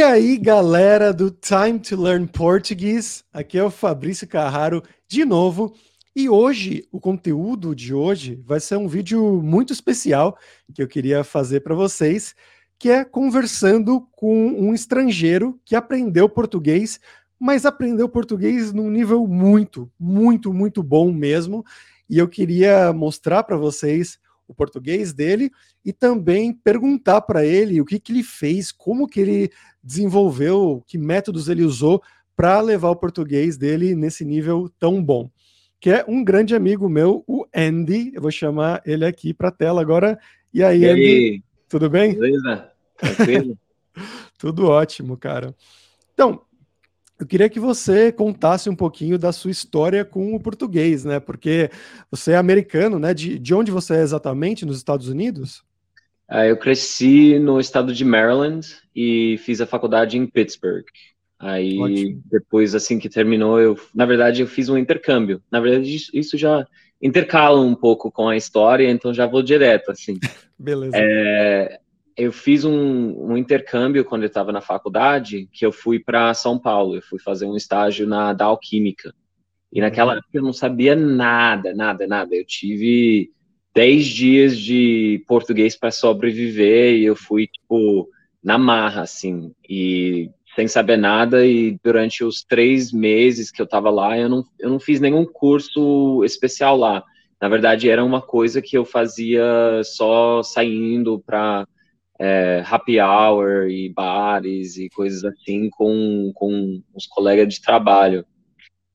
E aí, galera do Time to Learn Português, aqui é o Fabrício Carraro de novo. E hoje, o conteúdo de hoje vai ser um vídeo muito especial que eu queria fazer para vocês, que é conversando com um estrangeiro que aprendeu português, mas aprendeu português num nível muito, muito, muito bom mesmo. E eu queria mostrar para vocês o português dele e também perguntar para ele o que, que ele fez, como que ele desenvolveu, que métodos ele usou para levar o português dele nesse nível tão bom. Que é um grande amigo meu, o Andy. Eu vou chamar ele aqui para a tela agora. E aí, e Andy? Aí? Tudo bem? Beleza, tranquilo. Tudo ótimo, cara. Então, eu queria que você contasse um pouquinho da sua história com o português, né? Porque você é americano, né? De, de onde você é exatamente nos Estados Unidos? Uh, eu cresci no estado de Maryland e fiz a faculdade em Pittsburgh. Aí Ótimo. depois, assim que terminou, eu, na verdade, eu fiz um intercâmbio. Na verdade, isso, isso já intercala um pouco com a história, então já vou direto, assim. Beleza. É, eu fiz um, um, intercâmbio quando eu estava na faculdade, que eu fui para São Paulo, eu fui fazer um estágio na Dow Química. E naquela uhum. época eu não sabia nada, nada, nada. Eu tive 10 dias de português para sobreviver e eu fui, tipo, na marra, assim, e sem saber nada. E durante os três meses que eu estava lá, eu não, eu não fiz nenhum curso especial lá. Na verdade, era uma coisa que eu fazia só saindo para é, happy hour e bares e coisas assim com, com os colegas de trabalho.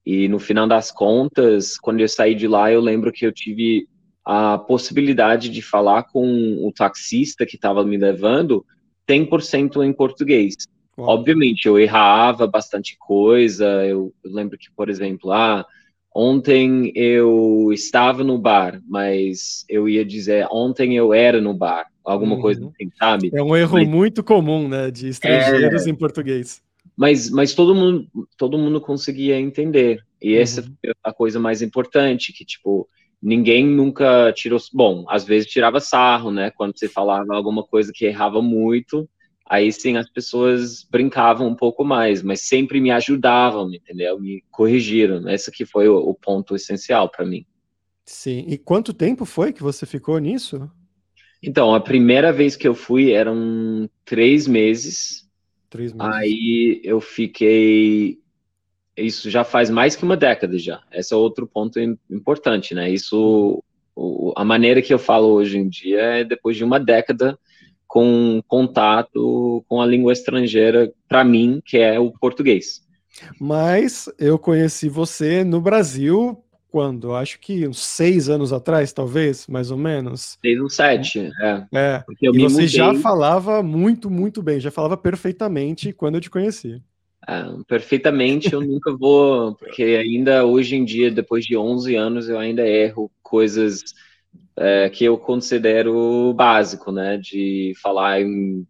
E no final das contas, quando eu saí de lá, eu lembro que eu tive a possibilidade de falar com o taxista que estava me levando 100% em português. Uau. Obviamente, eu errava bastante coisa. Eu, eu lembro que, por exemplo, ah, ontem eu estava no bar, mas eu ia dizer ontem eu era no bar alguma uhum. coisa assim, sabe? É um erro mas, muito comum, né, de estrangeiros é, em português. Mas, mas todo mundo, todo mundo conseguia entender. E uhum. essa foi a coisa mais importante, que tipo, ninguém nunca tirou, bom, às vezes tirava sarro, né, quando você falava alguma coisa que errava muito, aí sim as pessoas brincavam um pouco mais, mas sempre me ajudavam, entendeu? Me corrigiram. Esse que foi o, o ponto essencial para mim. Sim. E quanto tempo foi que você ficou nisso? Então, a primeira vez que eu fui eram três meses. Três meses. Aí eu fiquei. Isso já faz mais que uma década já. Esse é outro ponto importante, né? Isso, a maneira que eu falo hoje em dia é depois de uma década com contato com a língua estrangeira, para mim, que é o português. Mas eu conheci você no Brasil quando? Acho que uns seis anos atrás, talvez, mais ou menos. Seis ou sete, é. É, e você mudei... já falava muito, muito bem, já falava perfeitamente quando eu te conheci. É, perfeitamente eu nunca vou, porque ainda hoje em dia, depois de 11 anos, eu ainda erro coisas é, que eu considero básico, né, de falar em,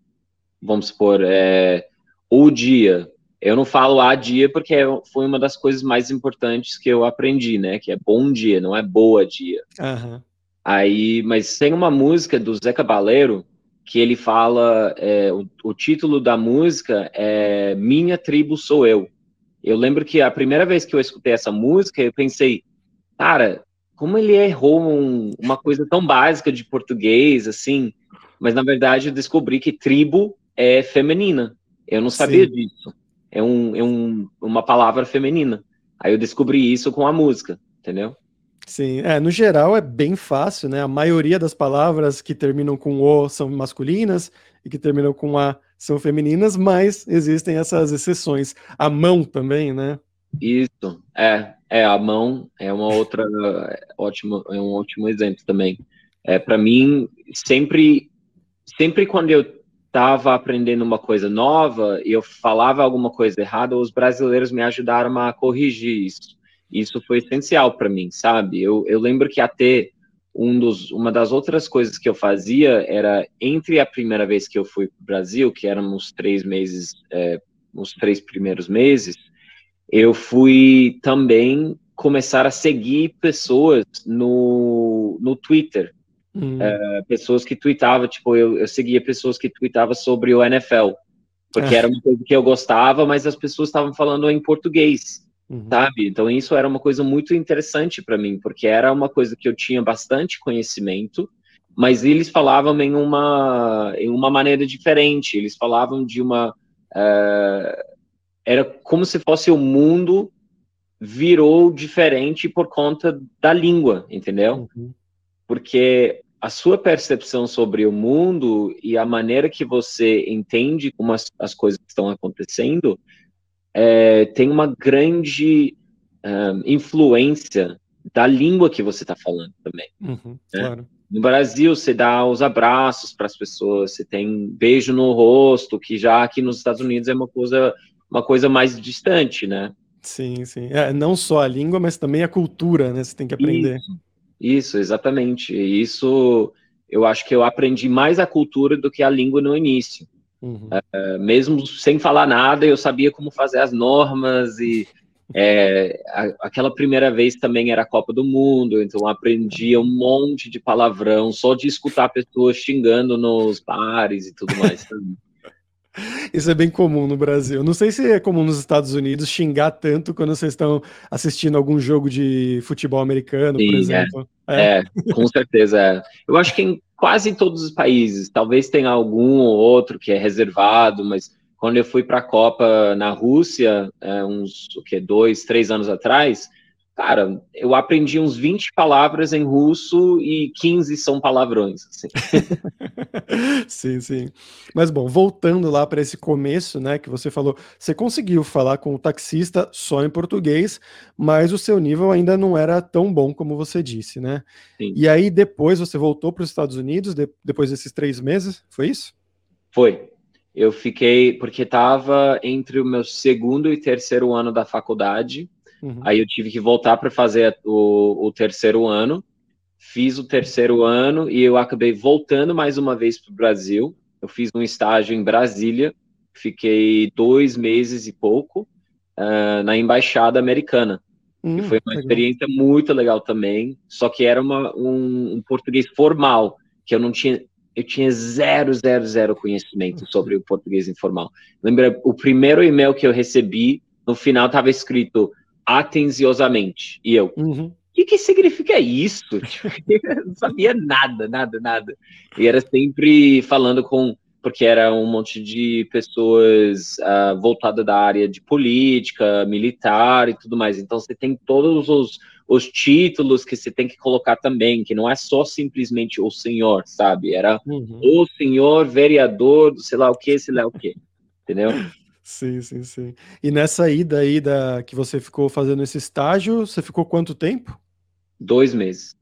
vamos supor, é, o dia, eu não falo a dia porque foi uma das coisas mais importantes que eu aprendi, né? Que é bom dia, não é boa dia. Uhum. Aí, mas tem uma música do Zé Cabaleiro que ele fala, é, o, o, título da música é Minha Tribo Sou Eu. Eu lembro que a primeira vez que eu escutei essa música, eu pensei, cara, como ele errou um, uma coisa tão básica de português, assim, mas na verdade eu descobri que tribo é feminina. Eu não sabia Sim. disso é, um, é um, uma palavra feminina. Aí eu descobri isso com a música, entendeu? Sim, é, no geral é bem fácil, né? A maioria das palavras que terminam com o são masculinas e que terminam com a são femininas, mas existem essas exceções. A mão também, né? Isso, é, é a mão é uma outra ótimo, é um ótimo exemplo também. É para mim sempre sempre quando eu estava aprendendo uma coisa nova e eu falava alguma coisa errada, os brasileiros me ajudaram a corrigir isso. Isso foi essencial para mim, sabe? Eu, eu lembro que até um dos, uma das outras coisas que eu fazia era entre a primeira vez que eu fui para o Brasil, que eram os três meses, é, os três primeiros meses, eu fui também começar a seguir pessoas no, no Twitter Hum. É, pessoas que tweetavam, tipo, eu, eu seguia pessoas que tweetavam sobre o NFL. porque é. era uma coisa que eu gostava, mas as pessoas estavam falando em português, uhum. sabe? Então isso era uma coisa muito interessante para mim, porque era uma coisa que eu tinha bastante conhecimento, mas eles falavam em uma em uma maneira diferente. Eles falavam de uma uh, era como se fosse o mundo virou diferente por conta da língua, entendeu? Uhum. Porque a sua percepção sobre o mundo e a maneira que você entende como as, as coisas estão acontecendo é, tem uma grande um, influência da língua que você está falando também. Uhum, né? claro. No Brasil, você dá os abraços para as pessoas, você tem beijo no rosto, que já aqui nos Estados Unidos é uma coisa, uma coisa mais distante, né? Sim, sim. É, não só a língua, mas também a cultura, né? Você tem que aprender. Isso, isso exatamente. Isso, eu acho que eu aprendi mais a cultura do que a língua no início. Uhum. É, mesmo sem falar nada, eu sabia como fazer as normas e é, a, aquela primeira vez também era a Copa do Mundo, então aprendi um monte de palavrão só de escutar pessoas xingando nos bares e tudo mais. Isso é bem comum no Brasil. Não sei se é comum nos Estados Unidos xingar tanto quando vocês estão assistindo algum jogo de futebol americano, Sim, por é. exemplo. É, é. é com certeza. É. Eu acho que em quase todos os países, talvez tenha algum ou outro que é reservado, mas quando eu fui para a Copa na Rússia, é, uns o que, dois, três anos atrás, cara, eu aprendi uns 20 palavras em russo e 15 são palavrões. Assim. sim, sim. Mas bom, voltando lá para esse começo, né, que você falou, você conseguiu falar com o taxista só em português, mas o seu nível ainda não era tão bom como você disse, né? Sim. E aí depois você voltou para os Estados Unidos, de, depois desses três meses, foi isso? Foi. Eu fiquei, porque estava entre o meu segundo e terceiro ano da faculdade, Uhum. Aí eu tive que voltar para fazer o, o, terceiro ano. Fiz o terceiro ano e eu acabei voltando mais uma vez para o Brasil. Eu fiz um estágio em Brasília, fiquei dois meses e pouco uh, na embaixada americana. Hum, foi uma legal. experiência muito legal também, só que era uma, um, um, português formal, que eu não tinha, eu tinha zero, zero, zero conhecimento sobre o português informal. Lembra, o primeiro e-mail que eu recebi, no final estava escrito atenciosamente. E eu, uhum. o que, que significa isso? Tipo, eu não sabia nada, nada, nada. E era sempre falando com. Porque era um monte de pessoas uh, voltadas da área de política, militar e tudo mais. Então você tem todos os, os títulos que você tem que colocar também, que não é só simplesmente o senhor, sabe? Era uhum. o senhor vereador do sei lá o que, sei lá o que. Entendeu? Sim, sim, sim. E nessa ida aí da, que você ficou fazendo esse estágio, você ficou quanto tempo? Dois meses.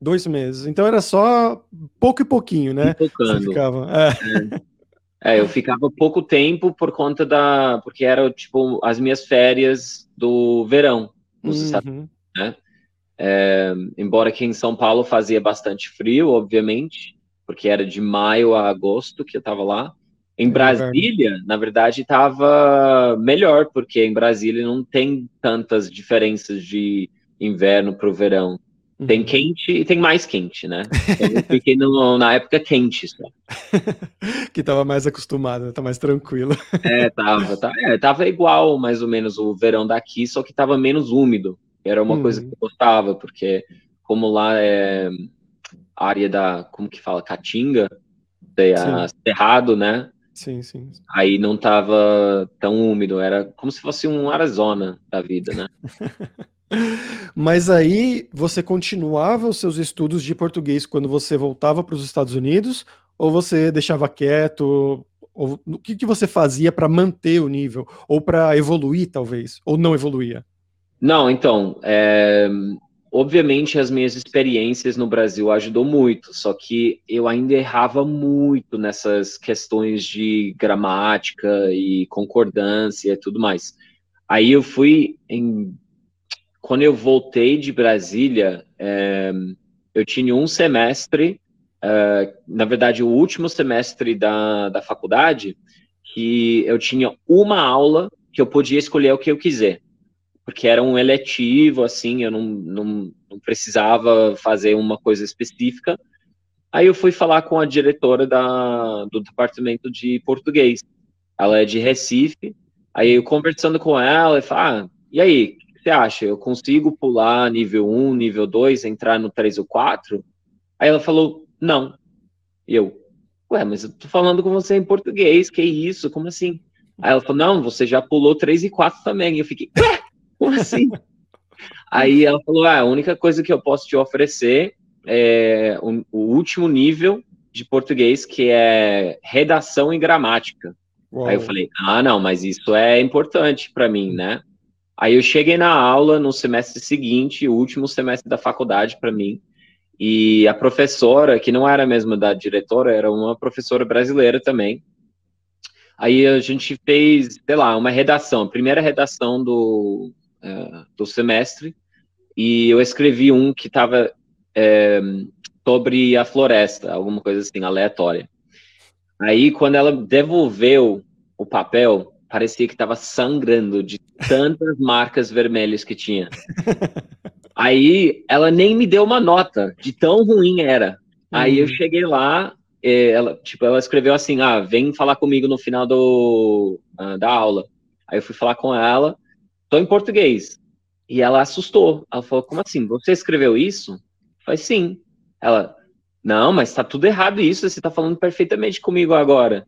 Dois meses. Então era só pouco e pouquinho, né? Você ficava. É. é. eu ficava pouco tempo por conta da. Porque era tipo as minhas férias do verão nos uhum. Estados Unidos, né? É, embora aqui em São Paulo fazia bastante frio, obviamente, porque era de maio a agosto que eu tava lá. Em Brasília, na verdade, estava melhor, porque em Brasília não tem tantas diferenças de inverno para o verão. Uhum. Tem quente e tem mais quente, né? Então, eu fiquei no, na época quente só. que estava mais acostumado, tá mais tranquilo. é, tava, tá, é, tava igual mais ou menos o verão daqui, só que estava menos úmido. Era uma uhum. coisa que eu gostava, porque como lá é a área da, como que fala, Caatinga, é, cerrado, né? Sim, sim. Aí não tava tão úmido, era como se fosse um Arizona da vida, né? Mas aí você continuava os seus estudos de português quando você voltava para os Estados Unidos? Ou você deixava quieto? Ou, o que, que você fazia para manter o nível? Ou para evoluir, talvez? Ou não evoluía? Não, então, é, obviamente as minhas experiências no Brasil ajudou muito, só que eu ainda errava muito nessas questões de gramática e concordância e tudo mais. Aí eu fui em quando eu voltei de Brasília, é, eu tinha um semestre, é, na verdade o último semestre da, da faculdade, que eu tinha uma aula que eu podia escolher o que eu quiser porque era um eletivo, assim, eu não, não, não, precisava fazer uma coisa específica. Aí eu fui falar com a diretora da, do departamento de português. ela é de Recife. Aí eu conversando com ela, eu falo, ah, e aí, o que você acha? Eu consigo pular nível 1, nível 2, entrar no 3 ou 4? Aí ela falou, não. E eu, ué, mas eu tô falando com você em português, que isso? Como assim? Aí ela falou, não, você já pulou 3 e 4 também. E eu fiquei, ué, como assim? Aí ela falou, ah, a única coisa que eu posso te oferecer é o, o último nível de português, que é redação e gramática. Uou. Aí eu falei, ah, não, mas isso é importante para mim, né? Aí eu cheguei na aula no semestre seguinte, o último semestre da faculdade para mim, e a professora, que não era mesmo da diretora, era uma professora brasileira também. Aí a gente fez, sei lá, uma redação, a primeira redação do, é, do semestre, e eu escrevi um que estava é, sobre a floresta, alguma coisa assim, aleatória. Aí, quando ela devolveu o papel, parecia que estava sangrando de tantas marcas vermelhas que tinha. Aí ela nem me deu uma nota de tão ruim era. Aí eu hum. cheguei lá, ela, tipo, ela escreveu assim: ah, vem falar comigo no final do, uh, da aula. Aí eu fui falar com ela, tô em português. E ela assustou. Ela falou: como assim? Você escreveu isso? Eu falei: sim. Ela, não, mas tá tudo errado isso, você tá falando perfeitamente comigo agora.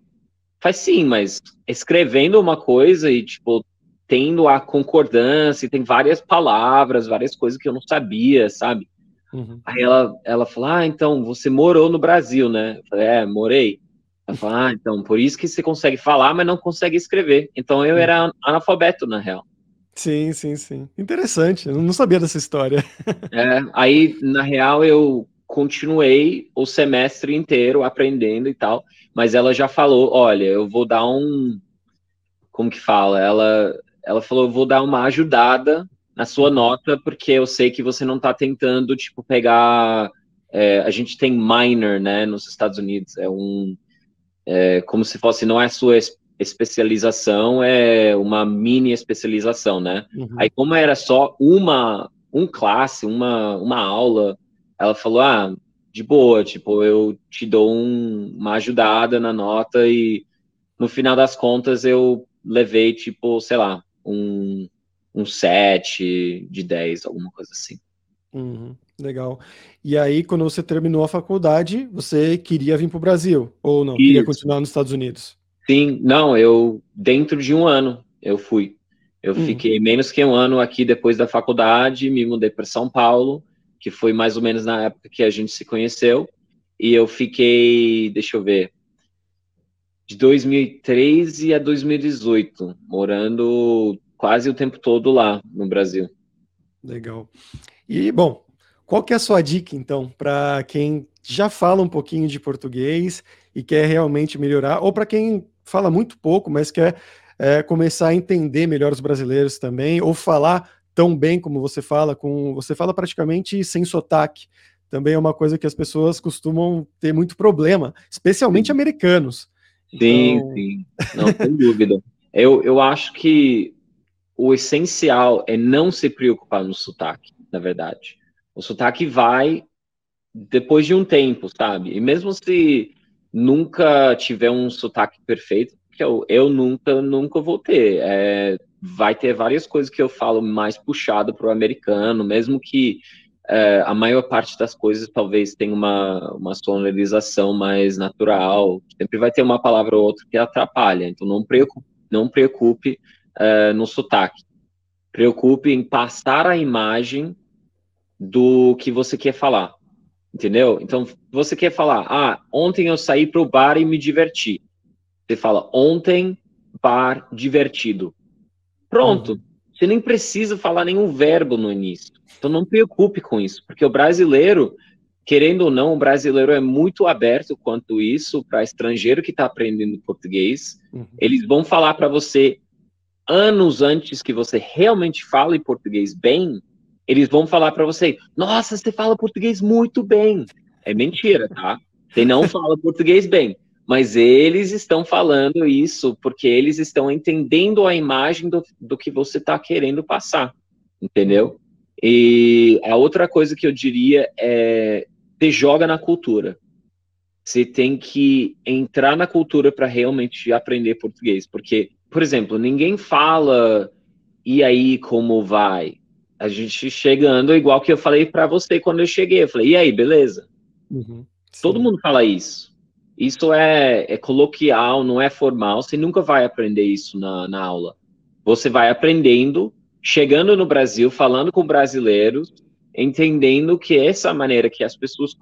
Faz sim, mas escrevendo uma coisa e, tipo, tendo a concordância, e tem várias palavras, várias coisas que eu não sabia, sabe? Uhum. Aí ela, ela falou, ah, então, você morou no Brasil, né? Eu falei, é, morei. Ela falou, ah, então, por isso que você consegue falar, mas não consegue escrever. Então, eu era analfabeto, na real. Sim, sim, sim. Interessante, eu não sabia dessa história. É, aí, na real, eu continuei o semestre inteiro aprendendo e tal, mas ela já falou, olha, eu vou dar um... Como que fala? Ela, ela falou, eu vou dar uma ajudada na sua nota, porque eu sei que você não está tentando, tipo, pegar... É, a gente tem minor, né, nos Estados Unidos, é um... É, como se fosse, não é a sua especialização, é uma mini especialização, né? Uhum. Aí, como era só uma, um classe, uma, uma aula, ela falou, ah, de boa, tipo, eu te dou um, uma ajudada na nota e no final das contas eu levei, tipo, sei lá, um, um 7 de 10, alguma coisa assim. Uhum, legal. E aí, quando você terminou a faculdade, você queria vir para o Brasil, ou não? Isso. Queria continuar nos Estados Unidos? Sim, não, eu, dentro de um ano, eu fui. Eu uhum. fiquei menos que um ano aqui depois da faculdade, me mudei para São Paulo, que foi mais ou menos na época que a gente se conheceu, e eu fiquei, deixa eu ver, de 2013 a 2018, morando quase o tempo todo lá no Brasil. Legal. E, bom, qual que é a sua dica, então, para quem já fala um pouquinho de português e quer realmente melhorar, ou para quem fala muito pouco, mas quer é, começar a entender melhor os brasileiros também, ou falar tão bem como você fala, com você fala praticamente sem sotaque. Também é uma coisa que as pessoas costumam ter muito problema, especialmente americanos. Sim, então... sim, não tem dúvida. Eu, eu acho que o essencial é não se preocupar no sotaque, na verdade. O sotaque vai depois de um tempo, sabe? E mesmo se nunca tiver um sotaque perfeito, que eu, eu nunca, nunca vou ter. É, vai ter várias coisas que eu falo mais puxado para o americano, mesmo que é, a maior parte das coisas talvez tenha uma, uma sonorização mais natural. Sempre vai ter uma palavra ou outra que atrapalha. Então não preocupe, não preocupe é, no sotaque. Preocupe em passar a imagem do que você quer falar. Entendeu? Então, você quer falar, ah, ontem eu saí para o bar e me diverti. Você fala, ontem, bar, divertido. Pronto. Uhum. Você nem precisa falar nenhum verbo no início. Então, não preocupe com isso, porque o brasileiro, querendo ou não, o brasileiro é muito aberto quanto isso para estrangeiro que está aprendendo português. Uhum. Eles vão falar para você anos antes que você realmente fale português bem, eles vão falar para você: Nossa, você fala português muito bem. É mentira, tá? Você não fala português bem. Mas eles estão falando isso porque eles estão entendendo a imagem do, do que você está querendo passar. Entendeu? E a outra coisa que eu diria é: te joga na cultura. você tem que entrar na cultura para realmente aprender português. Porque, por exemplo, ninguém fala e aí como vai? A gente chegando, igual que eu falei para você quando eu cheguei. Eu falei, e aí, beleza? Uhum, Todo mundo fala isso. Isso é, é, coloquial, não é formal. Você nunca vai aprender isso na, na aula. Você vai aprendendo, chegando no Brasil, falando com brasileiros, entendendo que essa é a maneira que as pessoas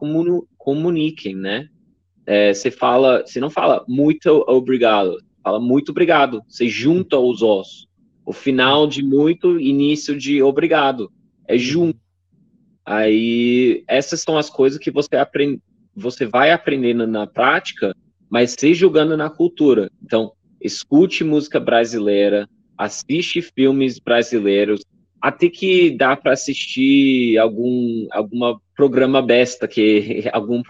comuniquem, né? É, você fala, você não fala muito obrigado, fala muito obrigado. Você junta os ossos. O final de muito, início de obrigado. É junto. Aí, essas são as coisas que você aprende, você vai aprendendo na prática, mas se jogando na cultura. Então, escute música brasileira, assiste filmes brasileiros, até que dá para assistir algum alguma programa besta que algum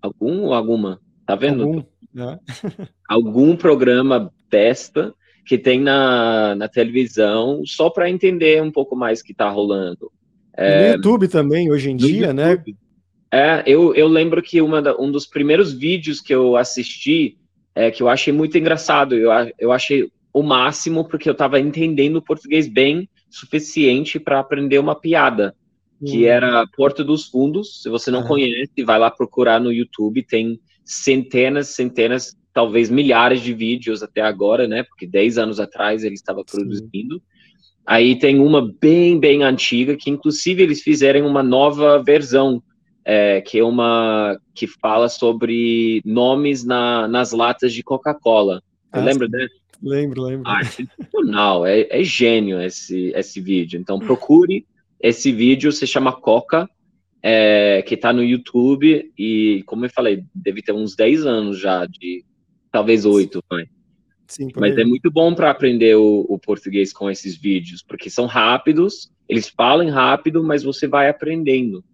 algum ou alguma tá vendo algum, né? algum programa besta que tem na, na televisão só para entender um pouco mais o que está rolando é, no YouTube também hoje em dia né? YouTube. né é eu, eu lembro que uma da, um dos primeiros vídeos que eu assisti é que eu achei muito engraçado eu, eu achei o máximo porque eu estava entendendo o português bem suficiente para aprender uma piada, que hum. era Porto dos Fundos. Se você não conhece, vai lá procurar no YouTube, tem centenas, centenas, talvez milhares de vídeos até agora, né? Porque 10 anos atrás ele estava produzindo. Sim. Aí tem uma bem, bem antiga, que inclusive eles fizeram uma nova versão, é, que é uma que fala sobre nomes na, nas latas de Coca-Cola. Ah, lembra dessa? Lembro, lembro. Ah, sensacional, é, é gênio esse, esse vídeo. Então procure esse vídeo, se chama Coca, é, que está no YouTube, e como eu falei, deve ter uns 10 anos já, de talvez 8, vai. Sim, Mas é muito bom para aprender o, o, português com esses vídeos, porque são rápidos, eles falam rápido, mas você vai aprendendo.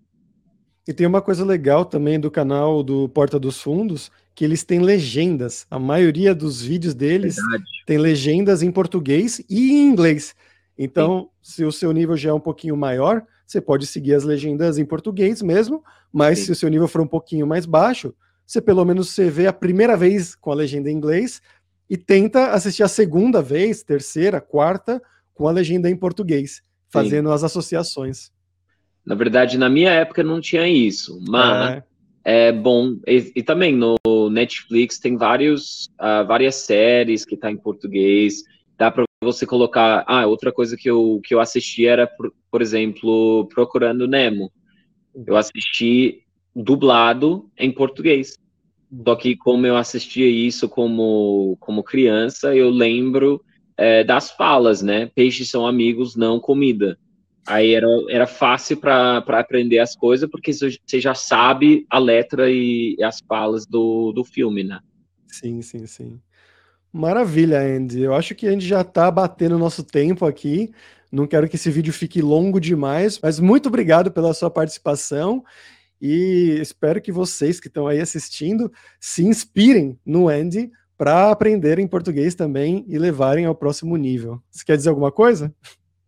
E tem uma coisa legal também do canal do Porta dos Fundos, que eles têm legendas. A maioria dos vídeos deles Verdade. tem legendas em português e em inglês. Então, Sim. se o seu nível já é um pouquinho maior, você pode seguir as legendas em português mesmo, mas Sim. se o seu nível for um pouquinho mais baixo, você pelo menos você vê a primeira vez com a legenda em inglês e tenta assistir a segunda vez, terceira, quarta com a legenda em português, fazendo Sim. as associações. Na verdade, na minha época não tinha isso, mas é é bom. E, e, também no Netflix tem vários, uh, várias séries que tá em português. Dá para você colocar. Ah, outra coisa que eu, que eu assisti era, por, por exemplo, Procurando Nemo. Eu assisti dublado em português. Só que como eu assistia isso como, como criança, eu lembro é, das falas, né? Peixes são amigos, não comida. Aí era, era fácil para aprender as coisas, porque você já sabe a letra e, as falas do, do filme, né? Sim, sim, sim. Maravilha, Andy. Eu acho que a gente já está batendo o nosso tempo aqui. Não quero que esse vídeo fique longo demais, mas muito obrigado pela sua participação e espero que vocês que estão aí assistindo se inspirem no Andy para aprenderem português também e levarem ao próximo nível. Você quer dizer alguma coisa?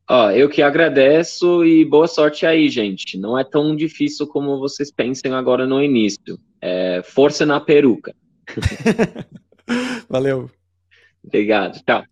Ó, eu que agradeço e boa sorte aí, gente. Não é tão difícil como vocês pensam agora no início. É, força na peruca. Valeu. Obrigado. Tchau.